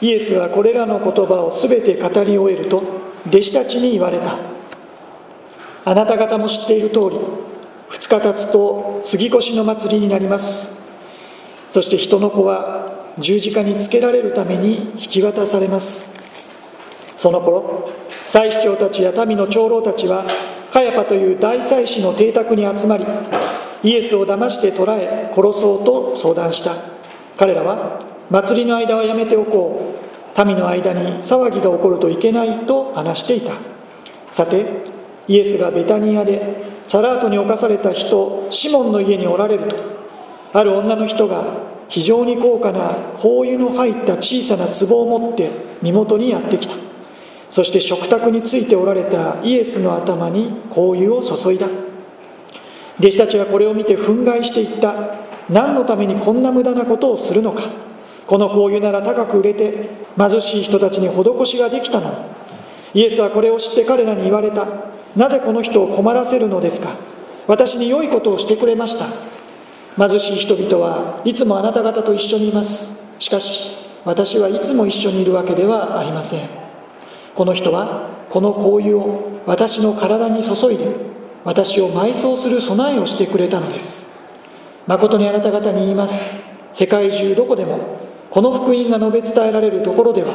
イエスはこれらの言葉を全て語り終えると弟子たちに言われた。あなた方も知っている通り2日経つと杉越の祭りになります。そして人の子は十字架につけられるために引き渡されます。その頃祭司長たちや民の長老たちはカヤパという大祭司の邸宅に集まりイエスを騙して捕らえ殺そうと相談した。彼らは祭りの間はやめておこう。民の間に騒ぎが起こるといけないと話していた。さてイエスがベタニアでサラートに侵された人シモンの家におられると。ある女の人が非常に高価な香油の入った小さな壺を持って身元にやってきた。そして食卓についておられたイエスの頭に香油を注いだ。弟子たちはこれを見て憤慨していった。何のためにこんな無駄なことをするのか。この香油なら高く売れて貧しい人たちに施しができたの。イエスはこれを知って彼らに言われた。なぜこの人を困らせるのですか。私に良いことをしてくれました。貧しい人々はいつもあなた方と一緒にいます。しかし私はいつも一緒にいるわけではありません。この人はこの香油を私の体に注いで私を埋葬する備えをしてくれたのです。誠にあなた方に言います。世界中どこでもこの福音が述べ伝えられるところでは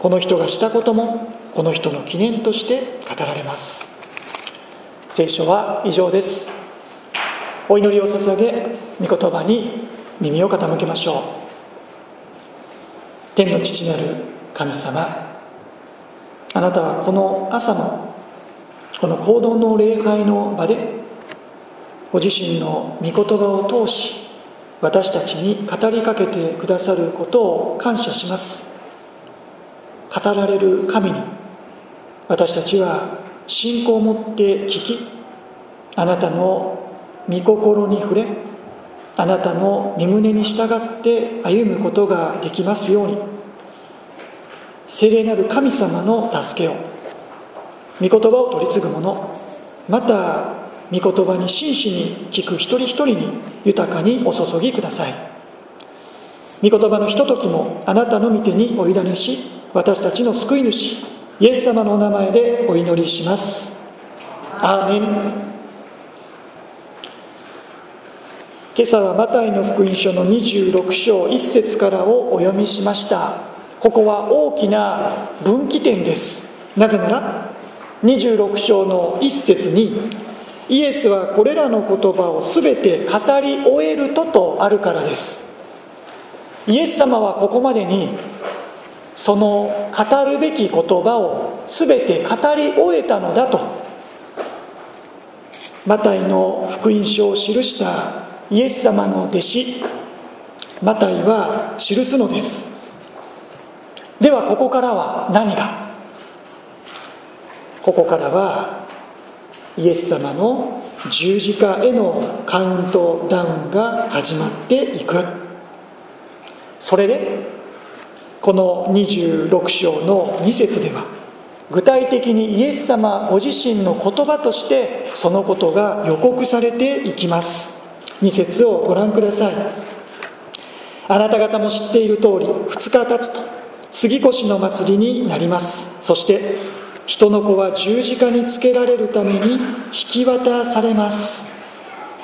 この人がしたこともこの人の記念として語られます。聖書は以上です。お祈りを捧げ御言葉に耳を傾けましょう。天の父なる神様あなたはこの朝のこの行動の礼拝の場でご自身の御言葉を通し私たちに語りかけてくださることを感謝します。語られる神に私たちは信仰を持って聞きあなたの御心に触れあなたの身胸に従って歩むことができますように。聖霊なる神様の助けを御言葉を取り継ぐ者また御言葉に真摯に聞く一人一人に豊かにお注ぎください。御言葉のひとときもあなたの御手にお委ねし私たちの救い主イエス様のお名前でお祈りします。アーメン。今朝はマタイの福音書の26章1節からをお読みしました。ここは大きな分岐点です。なぜなら26章の1節にイエスはこれらの言葉を全て語り終えるととあるからです。イエス様はここまでにその語るべき言葉を全て語り終えたのだと。マタイの福音書を記したイエス様の弟子。マタイは記すのです。ではここからは何が？ここからはイエス様の十字架へのカウントダウンが始まっていく。それでこの26章の2節では具体的にイエス様ご自身の言葉としてそのことが予告されていきます。2節をご覧ください。あなた方も知っている通り2日経つと杉越の祭りになります。そして人の子は十字架につけられるために引き渡されます。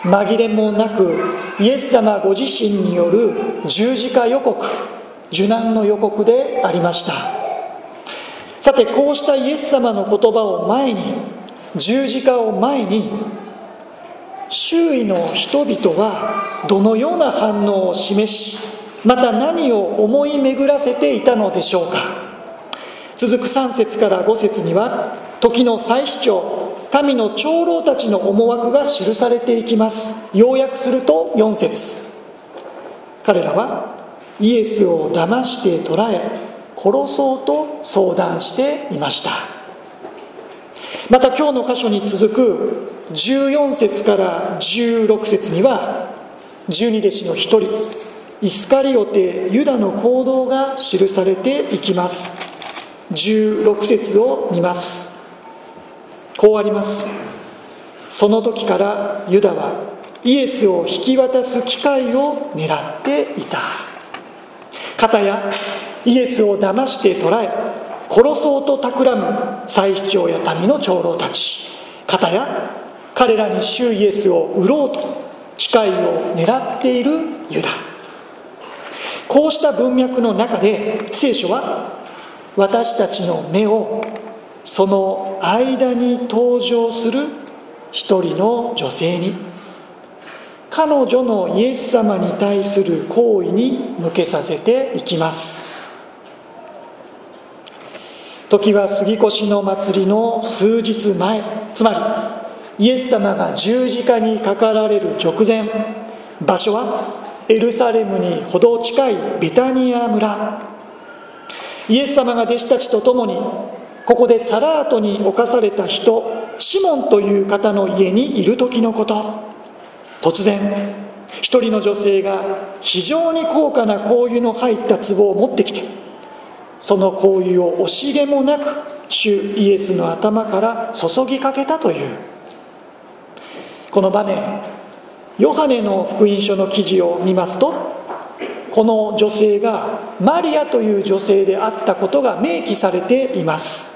紛れもなくイエス様ご自身による十字架予告受難の予告でありました。さてこうしたイエス様の言葉を前に十字架を前に周囲の人々はどのような反応を示しまた何を思い巡らせていたのでしょうか。続く3節から5節には時の祭司長民の長老たちの思惑が記されていきます。要約すると4節。彼らはイエスを騙して捕らえ殺そうと相談していました。また今日の箇所に続く14節から16節には十二弟子の一人イスカリオテユダの行動が記されていきます。16節を見ます。こうあります。その時からユダはイエスを引き渡す機会を狙っていた。片やイエスを騙して捕らえ殺そうと企む祭司長や民の長老たち。片や彼らに主イエスを売ろうと機会を狙っているユダ。こうした文脈の中で聖書は私たちの目をその間に登場する一人の女性に彼女のイエス様に対する行為に向けさせていきます。時は杉越の祭りの数日前つまりイエス様が十字架にかかられる直前場所はエルサレムに程近いベタニア村。イエス様が弟子たちと共にここでツァラートに侵された人シモンという方の家にいる時のこと。突然一人の女性が非常に高価な香油の入った壺を持ってきてその香油を惜しげもなく主イエスの頭から注ぎかけたという。この場面ヨハネの福音書の記事を見ますとこの女性がマリアという女性であったことが明記されています。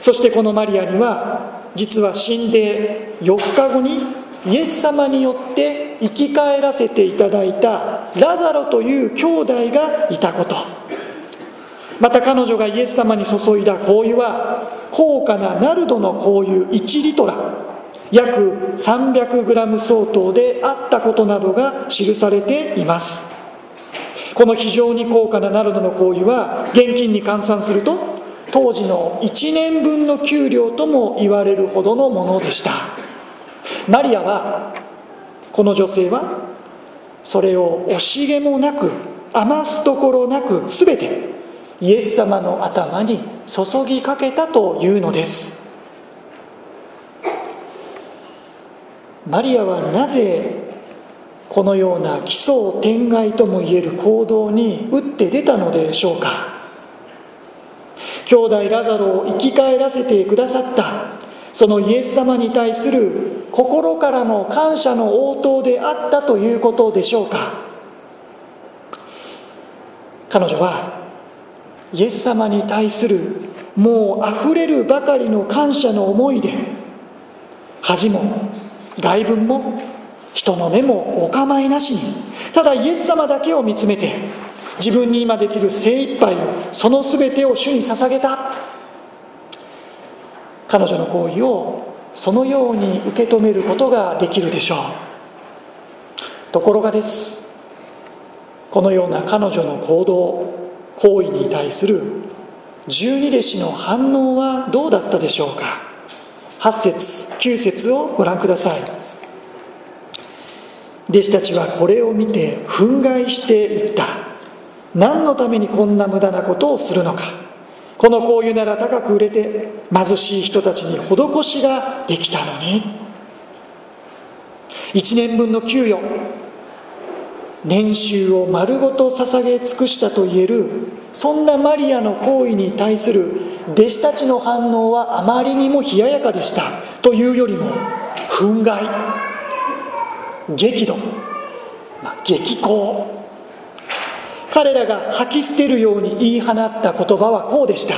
そしてこのマリアには実は死んで4日後にイエス様によって生き返らせていただいたラザロという兄弟がいたこと。また彼女がイエス様に注いだ香油は高価なナルドの香油1リトラ。約 300g 相当であったことなどが記されています。この非常に高価なナルドの香油は現金に換算すると当時の1年分の給料とも言われるほどのものでした。マリアはこの女性はそれを惜しげもなく余すところなく全てイエス様の頭に注ぎかけたというのです。マリアはなぜこのような奇想天外ともいえる行動に打って出たのでしょうか。兄弟ラザロを生き返らせてくださった。そのイエス様に対する心からの感謝の応答であったということでしょうか。彼女はイエス様に対するもうあふれるばかりの感謝の思いで恥も外文も人の目もお構いなしにただイエス様だけを見つめて自分に今できる精一杯をその全てを主に捧げた。彼女の行為をそのように受け止めることができるでしょう。ところがです。このような彼女の行動行為に対する十二弟子の反応はどうだったでしょうか。8節9節をご覧ください。弟子たちはこれを見て憤慨していった。何のためにこんな無駄なことをするのか。この香油なら高く売れて貧しい人たちに施しができたのに。1年分の給与。年収を丸ごと捧げ尽くしたといえる。そんなマリアの行為に対する。弟子たちの反応はあまりにも冷ややかでした。というよりも憤慨。激怒、まあ、激高。彼らが吐き捨てるように言い放った言葉はこうでした。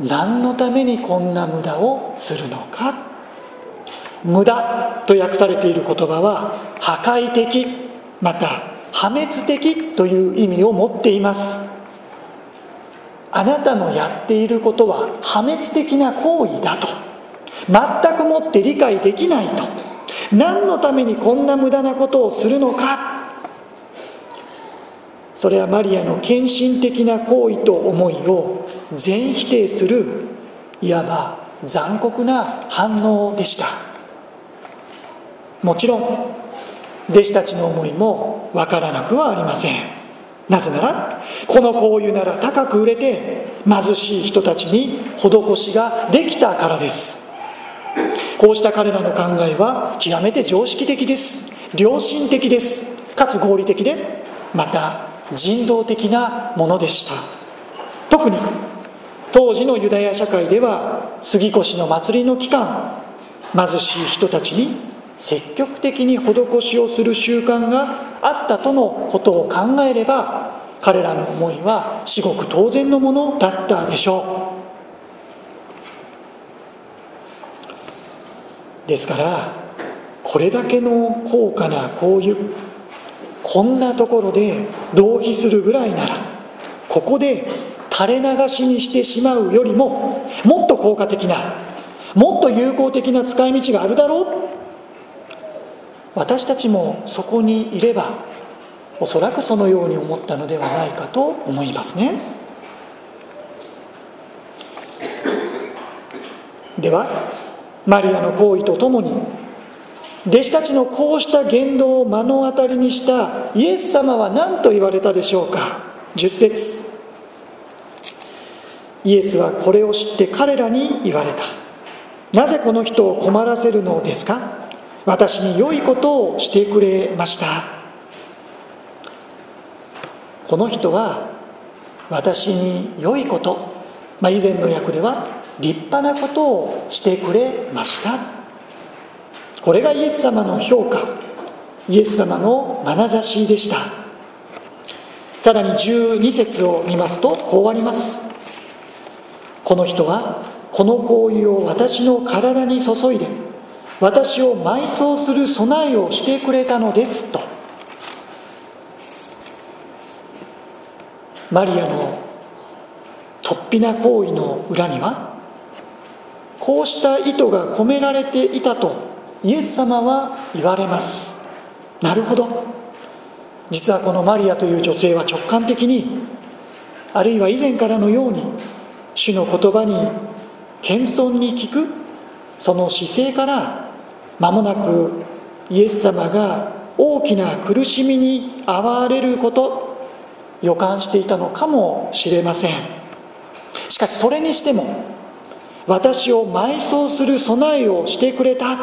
何のためにこんな無駄をするのか。無駄と訳されている言葉は破壊的また破滅的という意味を持っています。あなたのやっていることは破滅的な行為だと。全くもって理解できないと。何のためにこんな無駄なことをするのか。それはマリアの献身的な行為と思いを全否定するいわば残酷な反応でした。もちろん弟子たちの思いもわからなくはありません。なぜならこの香油なら高く売れて貧しい人たちに施しができたからです。こうした彼らの考えは極めて常識的です。良心的です。かつ合理的でまた人道的なものでした。特に当時のユダヤ社会では杉越の祭りの期間貧しい人たちに積極的に施しをする習慣があったとのことを考えれば彼らの思いは至極当然のものだったでしょう。ですからこれだけの高価な香油こんなところで浪費するぐらいならここで垂れ流しにしてしまうよりももっと効果的なもっと有効的な使い道があるだろう。私たちもそこにいればおそらくそのように思ったのではないかと思いますね。ではマリアの行為とともに弟子たちのこうした言動を目の当たりにしたイエス様は何と言われたでしょうか？10節。イエスはこれを知って彼らに言われた。なぜこの人を困らせるのですか？私に良いことをしてくれました。この人は私に良いこと、まあ、以前の訳では立派なことをしてくれました。これがイエス様の評価。イエス様の眼差しでした。さらに12節を見ますとこうあります。この人はこの行為を私の体に注いで私を埋葬する備えをしてくれたのですと。マリアの突飛な行為の裏にはこうした意図が込められていたとイエス様は言われます。なるほど。実はこのマリアという女性は直感的にあるいは以前からのように主の言葉に謙遜に聞くその姿勢から間もなくイエス様が大きな苦しみに遭われること予感していたのかもしれません。しかしそれにしても私を埋葬する備えをしてくれた。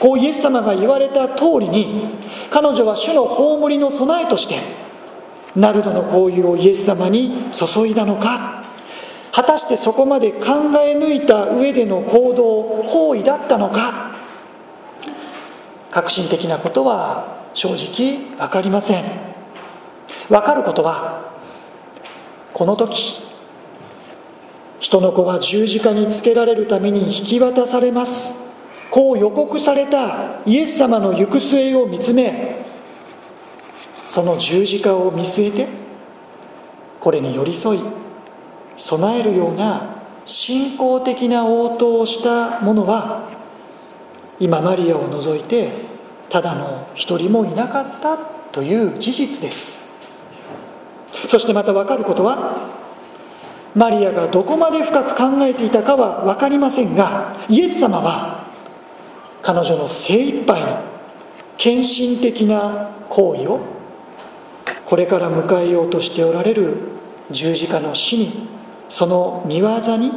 こうイエス様が言われた通りに彼女は主の葬りの備えとしてナルドの香油をイエス様に注いだのか。果たしてそこまで考え抜いた上での行動行為だったのか。革新的なことは正直分かりません分かることはこの時人の子は十字架につけられるために引き渡されます。こう予告されたイエス様の行く末を見つめその十字架を見据えてこれに寄り添い備えるような信仰的な応答をしたものは今マリアを除いてただの一人もいなかったという事実です。そしてまた分かることはマリアがどこまで深く考えていたかは分かりませんがイエス様は彼女の精一杯の献身的な行為をこれから迎えようとしておられる十字架の死にその見業に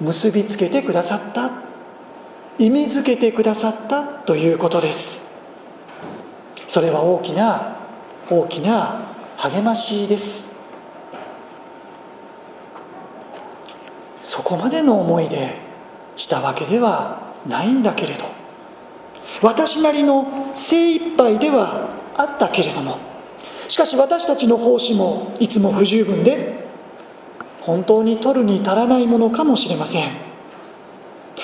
結びつけてくださった意味づけてくださったということです。それは大きな大きな励ましです。そこまでの思いでしたわけではないんだけれど。私なりの精一杯ではあったけれども。しかし私たちの奉仕もいつも不十分で本当に取るに足らないものかもしれません。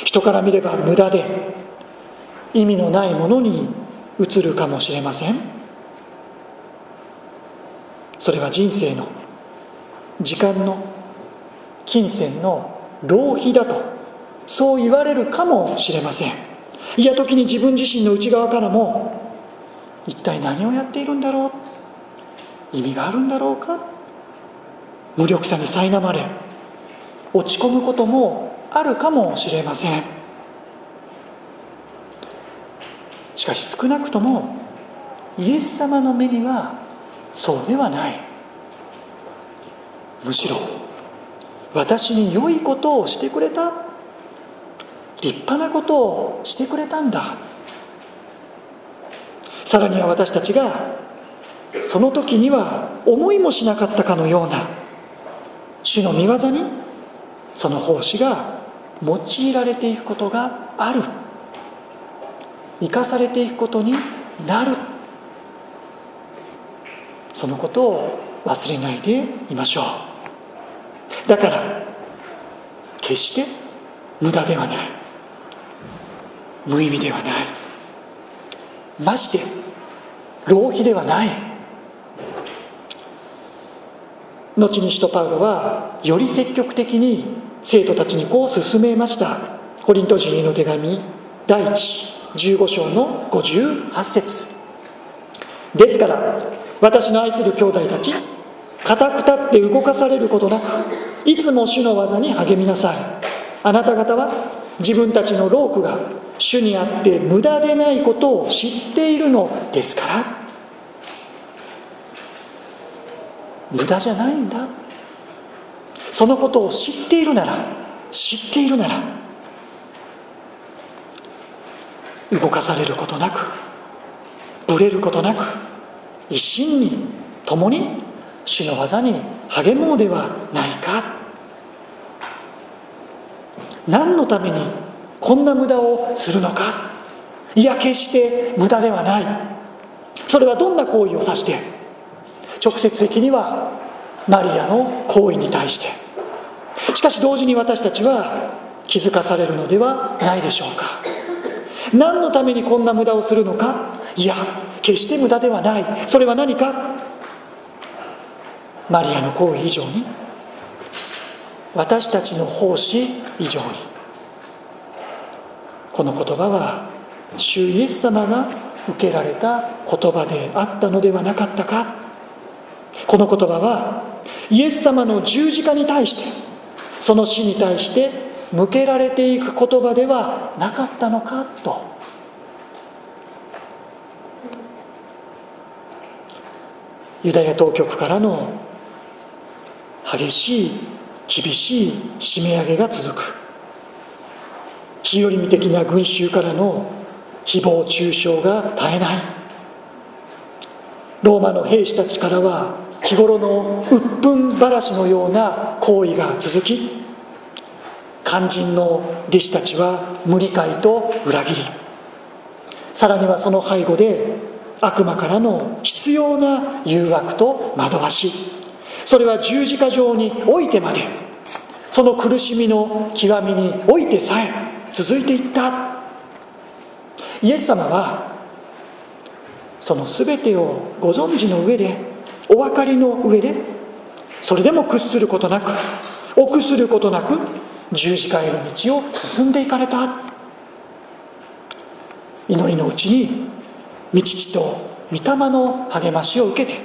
人から見れば無駄で意味のないものに映るかもしれません。それは人生の時間の金銭の浪費だとそう言われるかもしれません。いや時に自分自身の内側からも一体何をやっているんだろう？意味があるんだろうか？無力さに苛まれ落ち込むこともあるかもしれません。しかし少なくともイエス様の目にはそうではない。むしろ私に良いことをしてくれた。立派なことをしてくれたんだ。さらには私たちがその時には思いもしなかったかのような主の御業にその奉仕が用いられていくことがある。生かされていくことになる。そのことを忘れないでいましょう。だから決して無駄ではない。無意味ではない。まして浪費ではない。後に使徒パウロはより積極的に生徒たちにこう進めました。コリント人への手紙第115章の58節。ですから私の愛する兄弟たち固く立って動かされることなくいつも主の技に励みなさい。あなた方は自分たちの労苦が主にあって無駄でないことを知っているのですから。無駄じゃないんだ。そのことを知っているなら知っているなら動かされることなくぶれることなく一心に共に主の技に励もうではないか。何のためにこんな無駄をするのか。いや決して無駄ではない。それはどんな行為を指して。直接的にはマリアの行為に対して。しかし同時に私たちは気づかされるのではないでしょうか。何のためにこんな無駄をするのか。いや決して無駄ではない。それは何か。マリアの行為以上に私たちの奉仕以上にこの言葉は主イエス様が受けられた言葉であったのではなかったか。この言葉はイエス様の十字架に対してその死に対して向けられていく言葉ではなかったのかと。ユダヤ当局からの激しい厳しい締め上げが続く。日和見的な群衆からの誹謗中傷が絶えない。ローマの兵士たちからは日頃の鬱憤晴らしのような行為が続き肝心の弟子たちは無理解と裏切りさらにはその背後で悪魔からの必要な誘惑と惑わし。それは十字架上においてまでその苦しみの極みにおいてさえ続いていった。イエス様はその全てをご存知の上でお分かりの上でそれでも屈することなく臆することなく十字架への道を進んでいかれた。祈りのうちに御父と御霊の励ましを受けて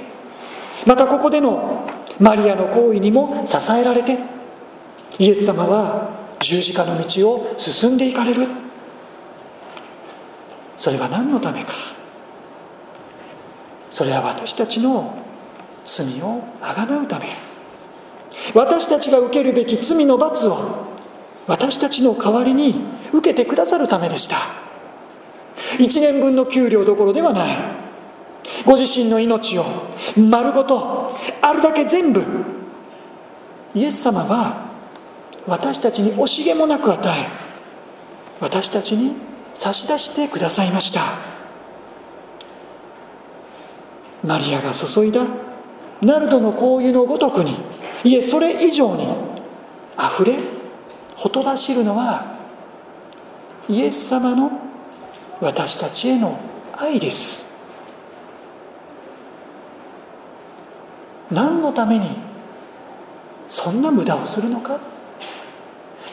またここでのマリアの行為にも支えられてイエス様は十字架の道を進んでいかれる。それは何のためか。それは私たちの罪をあがなうため。私たちが受けるべき罪の罰を私たちの代わりに受けてくださるためでした。1年分の給料どころではない。ご自身の命を丸ごとあるだけ全部。イエス様は私たちに惜しげもなく与え私たちに差し出してくださいました。マリアが注いだナルドの香油のごとくにいえそれ以上にあふれほとばしるのはイエス様の私たちへの愛です。何のためにそんな無駄をするのか？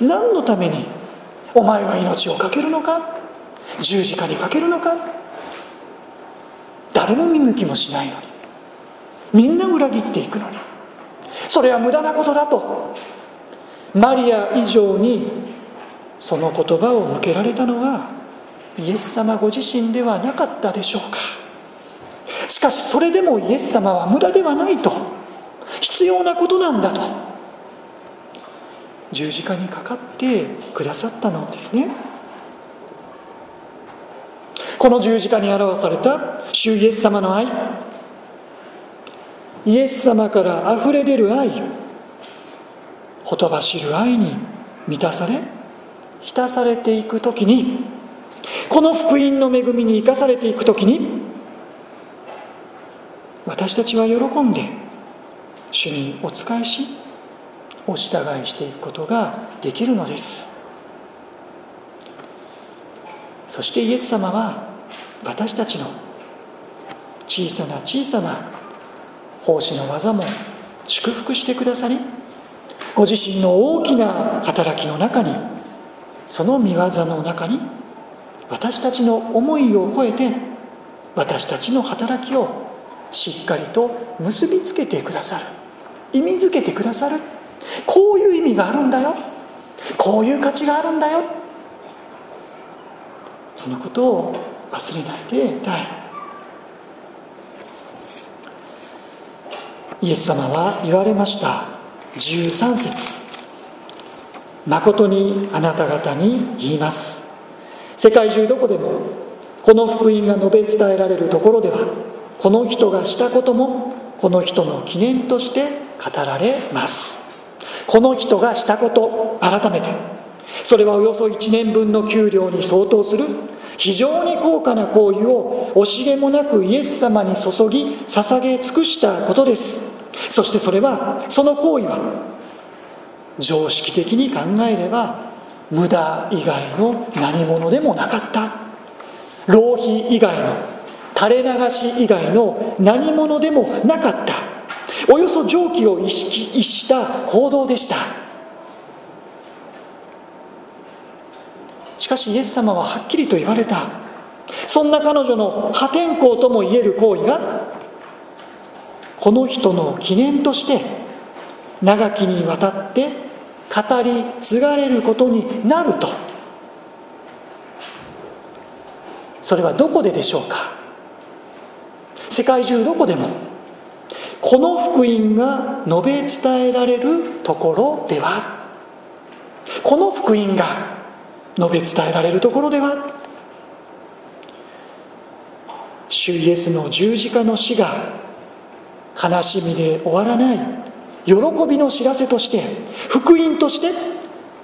何のためにお前は命を懸けるのか？十字架にかけるのか？誰も見向きもしないのにみんな裏切っていくのにそれは無駄なことだとマリア以上にその言葉を向けられたのはイエス様ご自身ではなかったでしょうか？しかしそれでもイエス様は無駄ではないと。必要なことなんだと。十字架にかかってくださったのですね。この十字架に表された主イエス様の愛。イエス様からあふれ出る愛。ほとばしる愛に満たされ浸されていく時にこの福音の恵みに生かされていく時に私たちは喜んで主にお仕えしお従いしていくことができるのです。そしてイエス様は私たちの小さな小さな奉仕の技も祝福してくださりご自身の大きな働きの中にその見業の中に私たちの思いを超えて私たちの働きをしっかりと結びつけてくださる。意味づけてくださる。こういう意味があるんだよ。こういう価値があるんだよ。そのことを忘れないでいたい。イエス様は言われました。13節。誠にあなた方に言います。世界中どこでもこの福音が述べ伝えられるところではこの人がしたこともこの人の記念として語られます。この人がしたこと改めて。それはおよそ1年分の給料に相当する非常に高価な行為を惜しげもなくイエス様に注ぎ捧げ尽くしたことです。そしてそれはその行為は常識的に考えれば無駄以外の何者でもなかった。浪費以外の垂れ流し以外の何者でもなかった。およそ常軌を意識した行動でした。しかしイエス様ははっきりと言われた。そんな彼女の破天荒ともいえる行為がこの人の記念として長きにわたって語り継がれることになると。それはどこででしょうか？世界中どこでも。この福音が述べ伝えられるところでは。この福音が述べ伝えられるところでは。主イエスの十字架の死が悲しみで終わらない。喜びの知らせとして福音として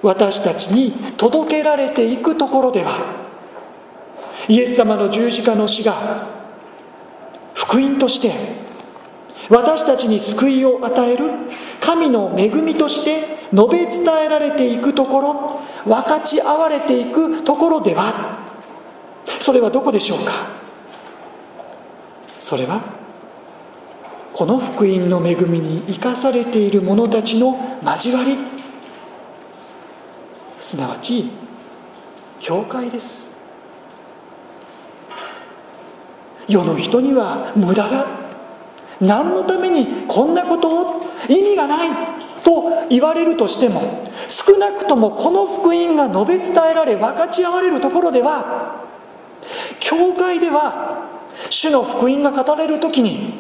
私たちに届けられていくところでは。イエス様の十字架の死が福音として私たちに救いを与える神の恵みとして述べ伝えられていくところ分かち合われていくところではそれはどこでしょうか？それはこの福音の恵みに生かされている者たちの交わり。すなわち教会です。世の人には無駄だ。何のためにこんなことを？意味がないと言われるとしても少なくともこの福音が述べ伝えられ分かち合われるところでは教会では主の福音が語れる時に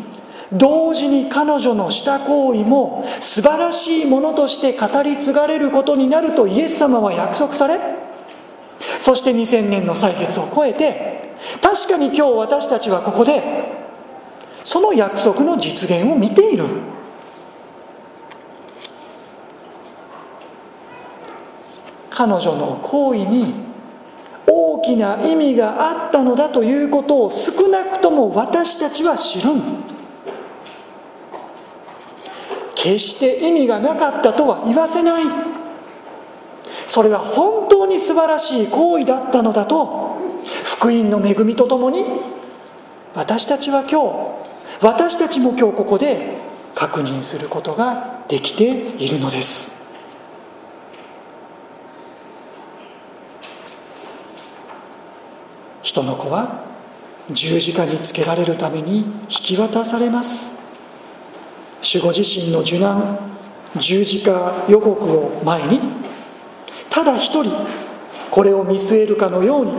同時に彼女のした行為も素晴らしいものとして語り継がれることになるとイエス様は約束されそして2000年の歳月を超えて確かに今日私たちはここでその約束の実現を見ている。彼女の行為に大きな意味があったのだということを少なくとも私たちは知る決して意味がなかったとは言わせない。それは本当に素晴らしい行為だったのだと福音の恵みとともに私たちは今日私たちも今日ここで確認することができているのです。人の子は十字架につけられるために引き渡されます。守護自身の受難十字架予告を前にただ一人これを見据えるかのように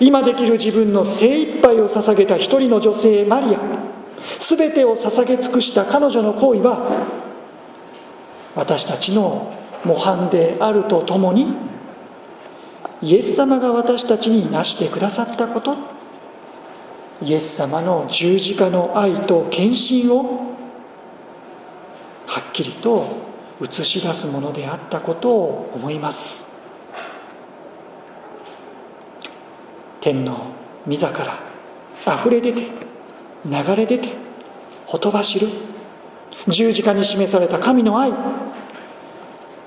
今できる自分の精一杯を捧げた一人の女性マリア。全てを捧げ尽くした彼女の行為は私たちの模範であるとともにイエス様が私たちになしてくださったことイエス様の十字架の愛と献身をはっきりと映し出すものであったことを思います。天の御座からあふれ出て流れ出てほとばしる。十字架に示された神の愛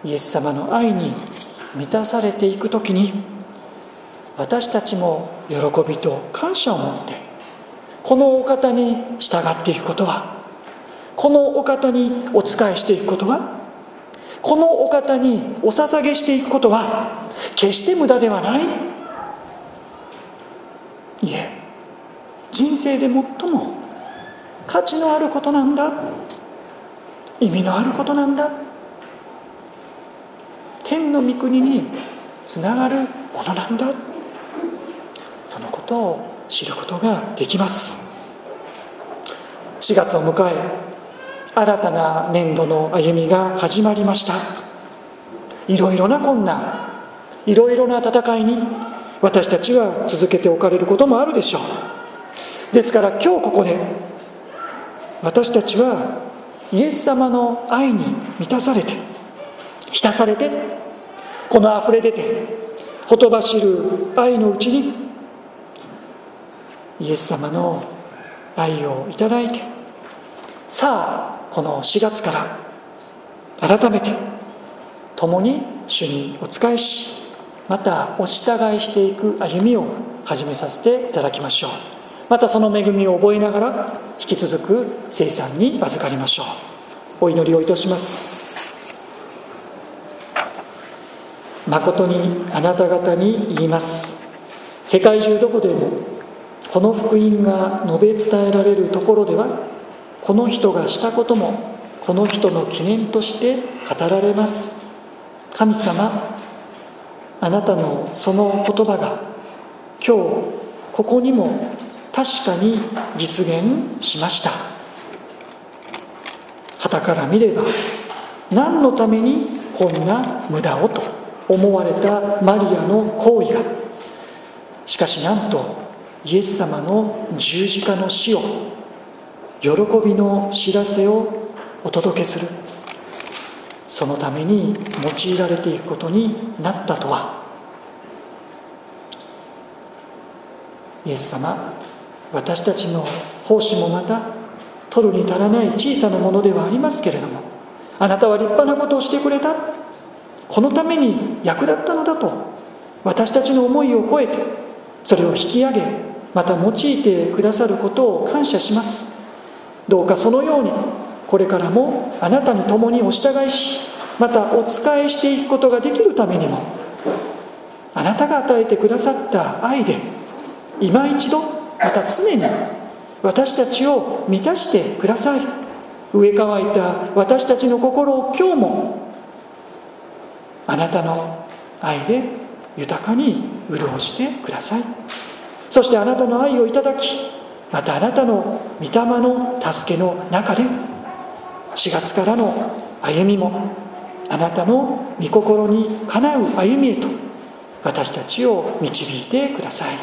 イエス様の愛に満たされていく時に私たちも喜びと感謝を持ってこのお方に従っていくことはこのお方にお仕えしていくことはこのお方にお捧げしていくことは決して無駄ではない。いえ人生で最も価値のあることなんだ意味のあることなんだ天の御国につながるものなんだそのことを知ることができます。4月を迎え新たな年度の歩みが始まりました。いろいろな困難いろいろな戦いに私たちは続けておかれることもあるでしょう。ですから今日ここで私たちはイエス様の愛に満たされて浸されてこの溢れ出てほとばしる愛のうちにイエス様の愛をいただいてさあこの4月から改めて共に主にお仕えしまたお従いしていく歩みを始めさせていただきましょう。またその恵みを覚えながら引き続く生産に預かりましょう。お祈りをいたします。誠にあなた方に言います。世界中どこでもこの福音が述べ伝えられるところではこの人がしたこともこの人の記念として語られます。神様あなたのその言葉が今日ここにも確かに実現しました。旗から見れば何のためにこんな無駄をと思われたマリアの行為が。しかしなんとイエス様の十字架の死を喜びの知らせをお届けする。そのために用いられていくことになったとは。イエス様私たちの奉仕もまた取るに足らない小さなものではありますけれどもあなたは立派なことをしてくれた。このために役立ったのだと私たちの思いを超えてそれを引き上げまた用いてくださることを感謝します。どうかそのようにこれからもあなたに共にお従いしまたお仕えしていくことができるためにもあなたが与えてくださった愛で今一度また常に私たちを満たしてください。植え乾いた私たちの心を今日もあなたの愛で豊かに潤してください。そしてあなたの愛をいただきまたあなたの御霊の助けの中で4月からの歩みもあなたの御心にかなう歩みへと私たちを導いてください。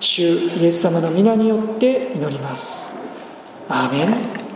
主イエス様の皆によって祈ります。アーメン。